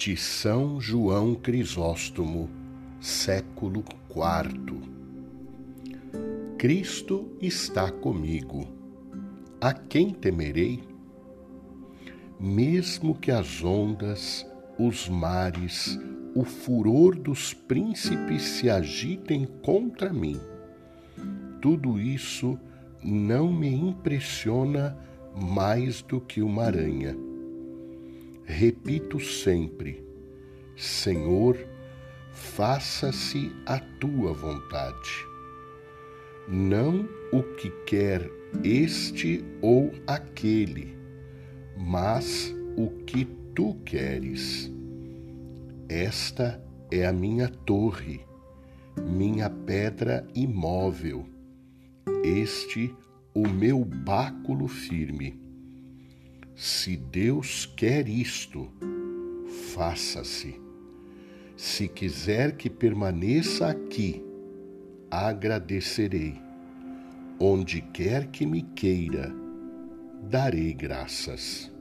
de São João Crisóstomo, século IV. Cristo está comigo. A quem temerei? Mesmo que as ondas, os mares, o furor dos príncipes se agitem contra mim, tudo isso não me impressiona mais do que uma aranha repito sempre: Senhor, faça-se a tua vontade. Não o que quer este ou aquele, mas o que tu queres. Esta é a minha torre, minha pedra imóvel, este o meu báculo firme se Deus quer isto, faça-se. Se quiser que permaneça aqui, agradecerei. Onde quer que me queira, darei graças.